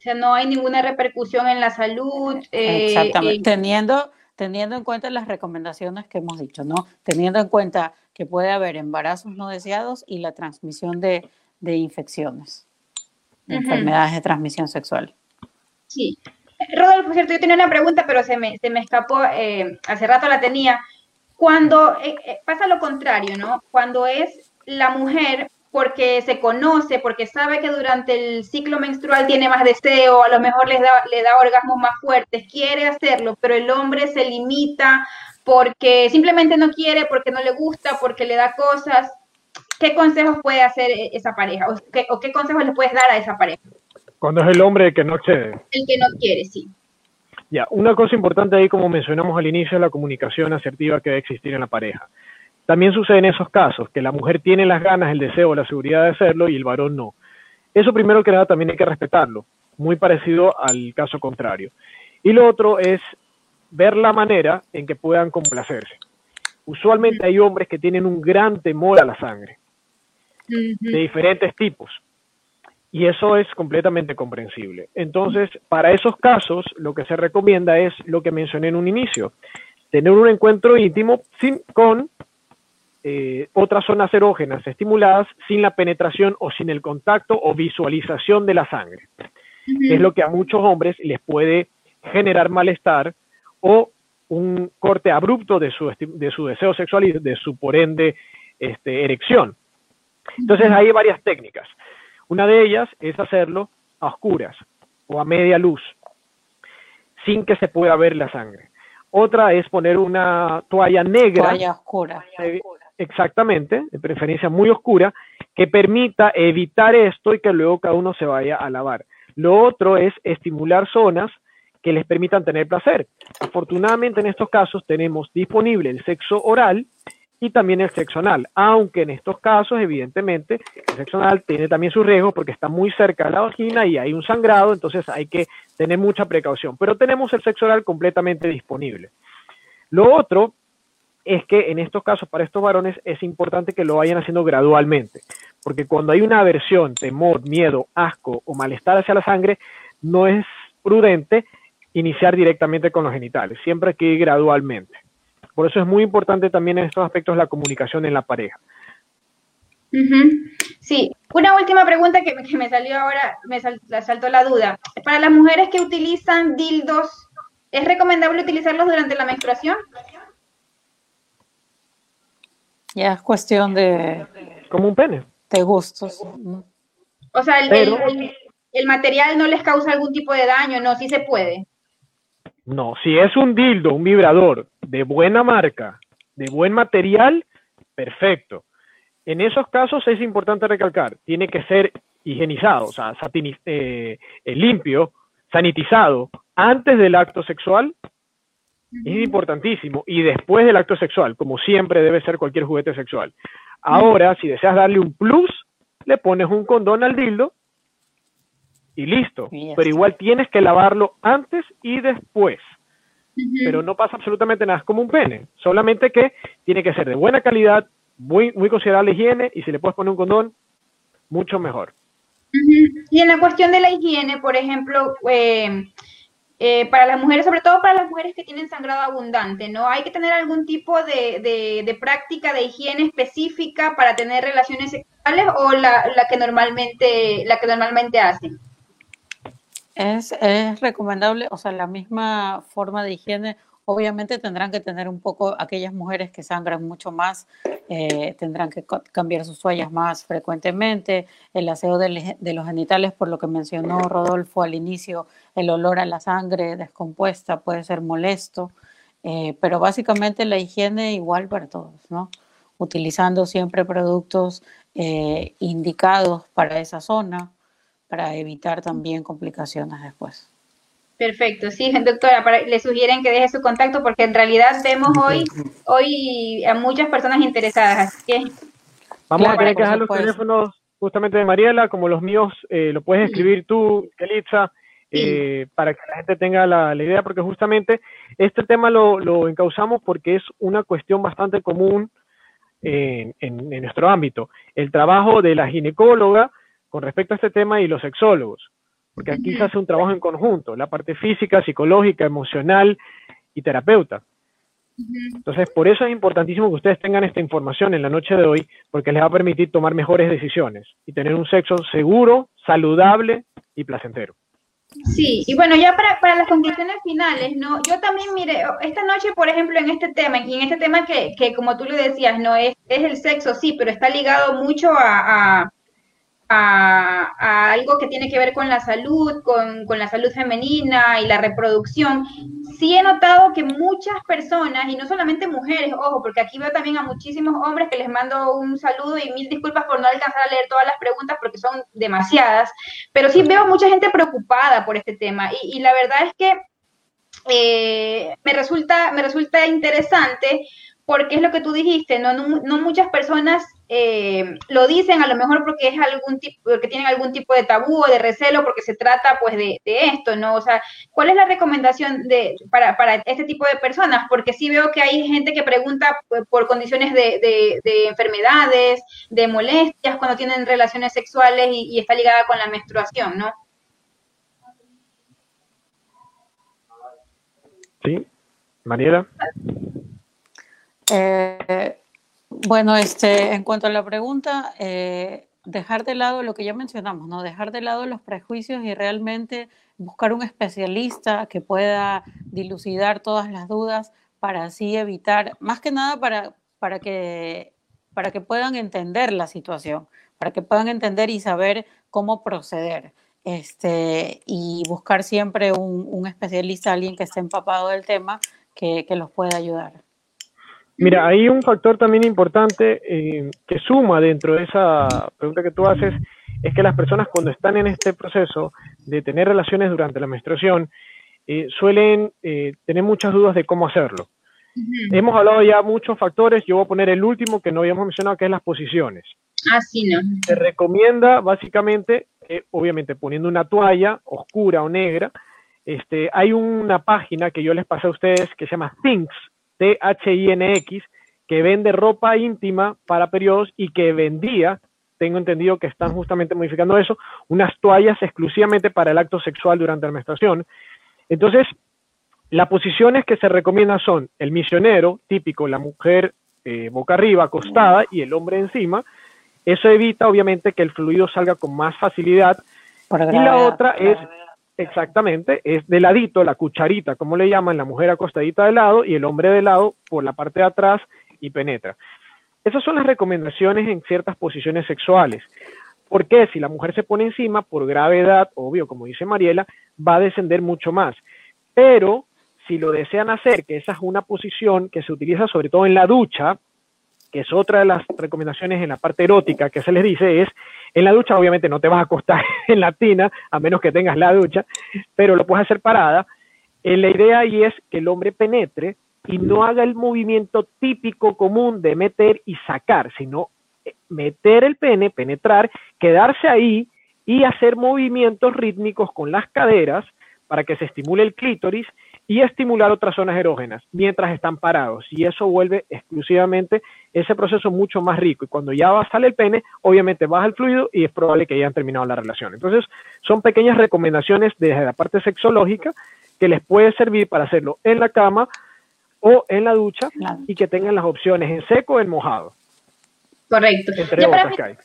[SPEAKER 1] O sea, no hay ninguna repercusión en la salud.
[SPEAKER 2] Eh, Exactamente. teniendo, teniendo en cuenta las recomendaciones que hemos dicho, ¿no? Teniendo en cuenta que puede haber embarazos no deseados y la transmisión de, infecciones, enfermedades de transmisión sexual.
[SPEAKER 1] Sí. Rodolfo, cierto, yo tenía una pregunta, pero se me, se me escapó, eh, hace rato la tenía. Cuando eh, pasa lo contrario, ¿no? Cuando es la mujer porque se conoce, porque sabe que durante el ciclo menstrual tiene más deseo, a lo mejor le da, le da orgasmos más fuertes, quiere hacerlo, pero el hombre se limita porque simplemente no quiere, porque no le gusta, porque le da cosas. ¿Qué consejos puede hacer e, esa pareja? ¿O qué, o qué consejos le puedes dar a esa pareja?
[SPEAKER 3] Cuando es el hombre el que no accede.
[SPEAKER 1] El que no quiere, sí.
[SPEAKER 3] Ya, una cosa importante ahí, como mencionamos al inicio, es la comunicación asertiva que debe existir en la pareja. También sucede en esos casos, que la mujer tiene las ganas, el deseo, la seguridad de hacerlo y el varón no. Eso primero que nada también hay que respetarlo, muy parecido al caso contrario. Y lo otro es ver la manera en que puedan complacerse. Usualmente hay hombres que tienen un gran temor a la sangre, de diferentes tipos. Y eso es completamente comprensible. Entonces, para esos casos, lo que se recomienda es lo que mencioné en un inicio, tener un encuentro íntimo sin, con eh, otras zonas erógenas estimuladas sin la penetración o sin el contacto o visualización de la sangre. Es lo que a muchos hombres les puede generar malestar o un corte abrupto de su, de su deseo sexual y de su, por ende, este, erección. Entonces hay varias técnicas. Una de ellas es hacerlo a oscuras o a media luz, sin que se pueda ver la sangre. Otra es poner una toalla negra.
[SPEAKER 2] Toalla oscura.
[SPEAKER 3] Exactamente, de preferencia muy oscura, que permita evitar esto y que luego cada uno se vaya a lavar. Lo otro es estimular zonas que les permitan tener placer. Afortunadamente en estos casos tenemos disponible el sexo oral y también el sexo anal, aunque en estos casos evidentemente el sexo anal tiene también su riesgo porque está muy cerca de la vagina y hay un sangrado, entonces hay que tener mucha precaución, pero tenemos el sexo oral completamente disponible. Lo otro es que en estos casos, para estos varones, es importante que lo vayan haciendo gradualmente, porque cuando hay una aversión, temor, miedo, asco o malestar hacia la sangre, no es prudente iniciar directamente con los genitales, siempre hay que ir gradualmente. Por eso es muy importante también en estos aspectos la comunicación en la pareja.
[SPEAKER 1] Sí, una última pregunta que, me salió ahora, me saltó la duda. Para las mujeres que utilizan dildos, ¿es recomendable utilizarlos durante la menstruación?
[SPEAKER 2] Ya es cuestión de...
[SPEAKER 3] Como un pene.
[SPEAKER 2] De gustos.
[SPEAKER 1] O sea, el, el material no les causa algún tipo de daño, no, sí se puede.
[SPEAKER 3] No, si es un dildo, un vibrador de buena marca, de buen material, perfecto. En esos casos es importante recalcar, tiene que ser higienizado, o sea, eh, eh, limpio, sanitizado antes del acto sexual, es importantísimo, y después del acto sexual, como siempre debe ser cualquier juguete sexual. Ahora, si deseas darle un plus, le pones un condón al dildo y listo. Pero igual tienes que lavarlo antes y después. Pero no pasa absolutamente nada, es como un pene, solamente que tiene que ser de buena calidad, muy, muy considerable higiene, y si le puedes poner un condón, mucho mejor.
[SPEAKER 1] Y en la cuestión de la higiene, por ejemplo, eh, eh, para las mujeres, sobre todo para las mujeres que tienen sangrado abundante, ¿no? Hay que tener algún tipo de, práctica de higiene específica para tener relaciones sexuales o la, que normalmente la que normalmente hacen.
[SPEAKER 2] Es, es recomendable, o sea, la misma forma de higiene Obviamente tendrán que tener un poco, aquellas mujeres que sangran mucho más, eh, tendrán que cambiar sus toallas más frecuentemente, el aseo de, los genitales, por lo que mencionó Rodolfo al inicio, el olor a la sangre descompuesta puede ser molesto, eh, pero básicamente la higiene igual para todos, ¿no? Utilizando siempre productos eh, indicados para esa zona para evitar también complicaciones después.
[SPEAKER 1] Perfecto, sí, doctora, le sugieren que deje su contacto porque en realidad vemos hoy hoy a muchas personas interesadas, así que...
[SPEAKER 3] Vamos a tener que dejar los teléfonos justamente de Mariela, como los míos, eh, lo puedes escribir tú, Elitza, eh, para que la gente tenga la, idea, porque justamente este tema lo, encauzamos porque es una cuestión bastante común en, en nuestro ámbito. El trabajo de la ginecóloga con respecto a este tema y los sexólogos porque aquí se hace un trabajo en conjunto, la parte física, psicológica, emocional y terapeuta. Entonces, por eso es importantísimo que ustedes tengan esta información en la noche de hoy, porque les va a permitir tomar mejores decisiones y tener un sexo seguro, saludable y placentero.
[SPEAKER 1] Sí, y bueno, ya para, para las conclusiones finales, ¿no? Yo también, mire, esta noche, por ejemplo, en este tema, y en este tema que, que como tú le decías, no es, es el sexo, sí, pero está ligado mucho a a, algo que tiene que ver con la salud, con, la salud femenina y la reproducción, sí he notado que muchas personas, y no solamente mujeres, ojo, porque aquí veo también a muchísimos hombres que les mando un saludo y mil disculpas por no alcanzar a leer todas las preguntas porque son demasiadas, pero sí veo mucha gente preocupada por este tema. Y, la verdad es que eh, me, resulta, me resulta interesante porque es lo que tú dijiste, no, no muchas personas eh, lo dicen a lo mejor porque es algún tipo, porque tienen algún tipo de tabú o de recelo, porque se trata pues de, esto, ¿no? O sea, ¿cuál es la recomendación de, para, para, este tipo de personas? Porque sí veo que hay gente que pregunta pues, por condiciones de, enfermedades, de molestias cuando tienen relaciones sexuales y, está ligada con la menstruación, ¿no?
[SPEAKER 3] Sí, Mariela.
[SPEAKER 2] Eh, bueno, este, en cuanto a la pregunta, eh, dejar de lado lo que ya mencionamos, ¿no? Dejar de lado los prejuicios y realmente buscar un especialista que pueda dilucidar todas las dudas para así evitar, más que nada para, para, que, para que puedan entender la situación, para que puedan entender y saber cómo proceder. Este, y buscar siempre un, especialista, alguien que esté empapado del tema, que, que los pueda ayudar.
[SPEAKER 3] Mira, hay un factor también importante eh, que suma dentro de esa pregunta que tú haces, es que las personas cuando están en este proceso de tener relaciones durante la menstruación, eh, suelen eh, tener muchas dudas de cómo hacerlo. Hemos hablado ya muchos factores, yo voy a poner el último que no habíamos mencionado, que es las posiciones.
[SPEAKER 1] Ah, sí, ¿no?
[SPEAKER 3] Se recomienda básicamente, obviamente poniendo una toalla oscura o negra, este, hay una página que yo les pasé a ustedes que se llama Things, T-H-I-N-X, que vende ropa íntima para periodos y que vendía, tengo entendido que están justamente modificando eso, unas toallas exclusivamente para el acto sexual durante la menstruación. Entonces, las posiciones que se recomiendan son el misionero, típico, la mujer eh, boca arriba, acostada, y el hombre encima. Eso evita, obviamente, que el fluido salga con más facilidad. y la otra es Exactamente, es de ladito, la cucharita, como le llaman, la mujer acostadita de lado y el hombre de lado por la parte de atrás y penetra. Esas son las recomendaciones en ciertas posiciones sexuales. Porque si la mujer se pone encima, por gravedad, obvio, como dice Mariela, va a descender mucho más. Pero si lo desean hacer, que esa es una posición que se utiliza sobre todo en la ducha, que es otra de las recomendaciones en la parte erótica que se les dice, es en la ducha obviamente no te vas a acostar en la tina, a menos que tengas la ducha, pero lo puedes hacer parada. Eh, la idea ahí es que el hombre penetre y no haga el movimiento típico común de meter y sacar, sino eh, meter el pene, penetrar, quedarse ahí y hacer movimientos rítmicos con las caderas para que se estimule el clítoris y estimular otras zonas erógenas mientras están parados. Y eso vuelve exclusivamente ese proceso mucho más rico. Y cuando ya va, sale el pene, obviamente baja el fluido y es probable que hayan terminado la relación. Entonces, son pequeñas recomendaciones desde la parte sexológica que les puede servir para hacerlo en la cama o en la ducha y que tengan las opciones en seco o en mojado.
[SPEAKER 1] Correcto. Entre otras que hay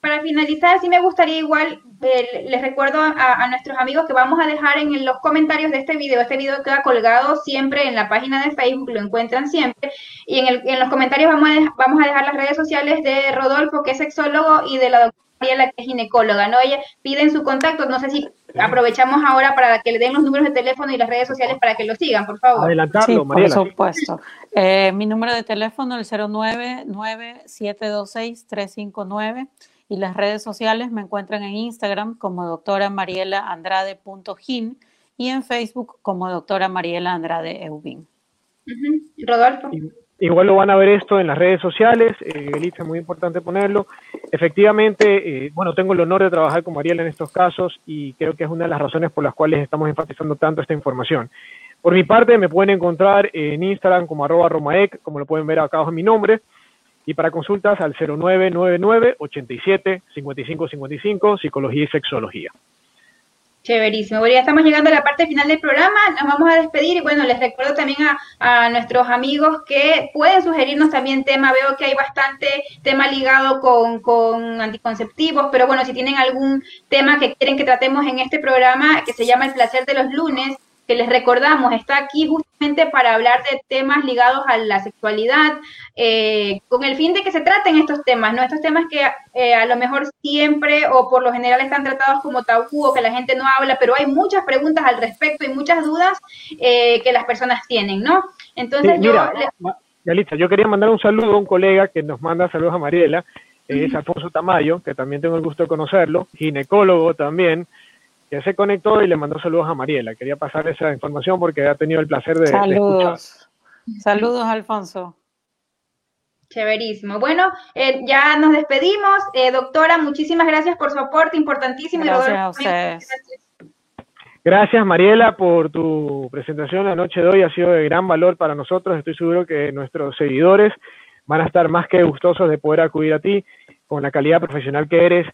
[SPEAKER 1] para finalizar, sí me gustaría igual, eh, les recuerdo a, nuestros amigos que vamos a dejar en, los comentarios de este video, este video queda colgado siempre en la página de Facebook, lo encuentran siempre, y en, los comentarios vamos a, vamos a dejar las redes sociales de Rodolfo, que es sexólogo, y de la doctora Mariela, que es ginecóloga, ¿no? Ella piden su contacto, no sé si aprovechamos ahora para que le den los números de teléfono y las redes sociales para que lo sigan, por favor.
[SPEAKER 2] Adelantarlo, sí, por supuesto. Eh, mi número de teléfono es el 099-726-359 y las redes sociales me encuentran en Instagram como doctora Mariela Andrade.gin y en Facebook como doctora Mariela Andrade Eubin.
[SPEAKER 1] Rodolfo.
[SPEAKER 3] Igual lo van a ver esto en las redes sociales, eh, es muy importante ponerlo. Efectivamente, eh, bueno, tengo el honor de trabajar con Mariela en estos casos y creo que es una de las razones por las cuales estamos enfatizando tanto esta información. Por mi parte, me pueden encontrar en Instagram como arroba romaec, como lo pueden ver acá abajo en mi nombre y para consultas al 0999 87 55 55 Psicología y Sexología.
[SPEAKER 1] Chéverísimo. Bueno, ya estamos llegando a la parte final del programa. Nos vamos a despedir y bueno, les recuerdo también a, nuestros amigos que pueden sugerirnos también tema. Veo que hay bastante tema ligado con, con anticonceptivos, pero bueno, si tienen algún tema que quieren que tratemos en este programa que se llama El placer de los lunes, que les recordamos, está aquí justamente para hablar de temas ligados a la sexualidad, eh, con el fin de que se traten estos temas, ¿no? Estos temas que eh, a lo mejor siempre o por lo general están tratados como tabú o que la gente no habla, pero hay muchas preguntas al respecto y muchas dudas eh, que las personas tienen, ¿no?
[SPEAKER 3] Entonces yo... Yalitza, yo quería mandar un saludo a un colega que nos manda saludos a Mariela, es Alfonso Tamayo, que también tengo el gusto de conocerlo, ginecólogo también, que se conectó y le mandó saludos a Mariela. Quería pasar esa información porque ha tenido el placer de,
[SPEAKER 2] saludos. Saludos, Alfonso.
[SPEAKER 1] Chéverísimo. Bueno, eh, ya nos despedimos. Eh, doctora, muchísimas gracias por su aporte importantísimo.
[SPEAKER 2] Gracias a ustedes.
[SPEAKER 3] Gracias, Mariela, por tu presentación la noche de hoy. Ha sido de gran valor para nosotros. Estoy seguro que nuestros seguidores van a estar más que gustosos de poder acudir a ti con la calidad profesional que eres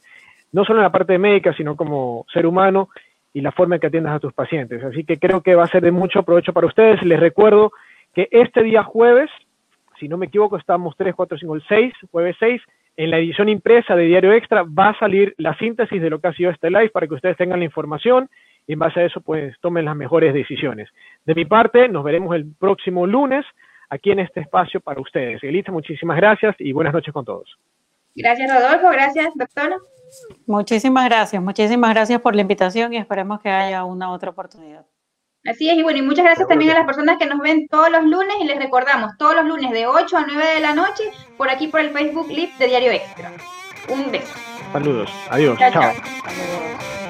[SPEAKER 3] no solo en la parte médica, sino como ser humano y la forma en que atiendas a tus pacientes. Así que creo que va a ser de mucho provecho para ustedes. Les recuerdo que este día jueves, si no me equivoco, estamos 3, 4, 5, el 6, jueves 6, en la edición impresa de Diario Extra va a salir la síntesis de lo que ha sido este live para que ustedes tengan la información y en base a eso pues tomen las mejores decisiones. De mi parte, nos veremos el próximo lunes aquí en este espacio para ustedes. Elisa, muchísimas gracias y buenas noches con todos.
[SPEAKER 1] Gracias, Rodolfo. Gracias, doctora.
[SPEAKER 2] Muchísimas gracias, muchísimas gracias por la invitación y esperemos que haya una otra oportunidad.
[SPEAKER 1] Así es, y bueno, y muchas gracias también a las personas que nos ven todos los lunes y les recordamos, todos los lunes de 8 a 9 de la noche, por aquí por el Facebook Live de Diario Extra. Un beso.
[SPEAKER 3] Saludos, adiós, chao. chao.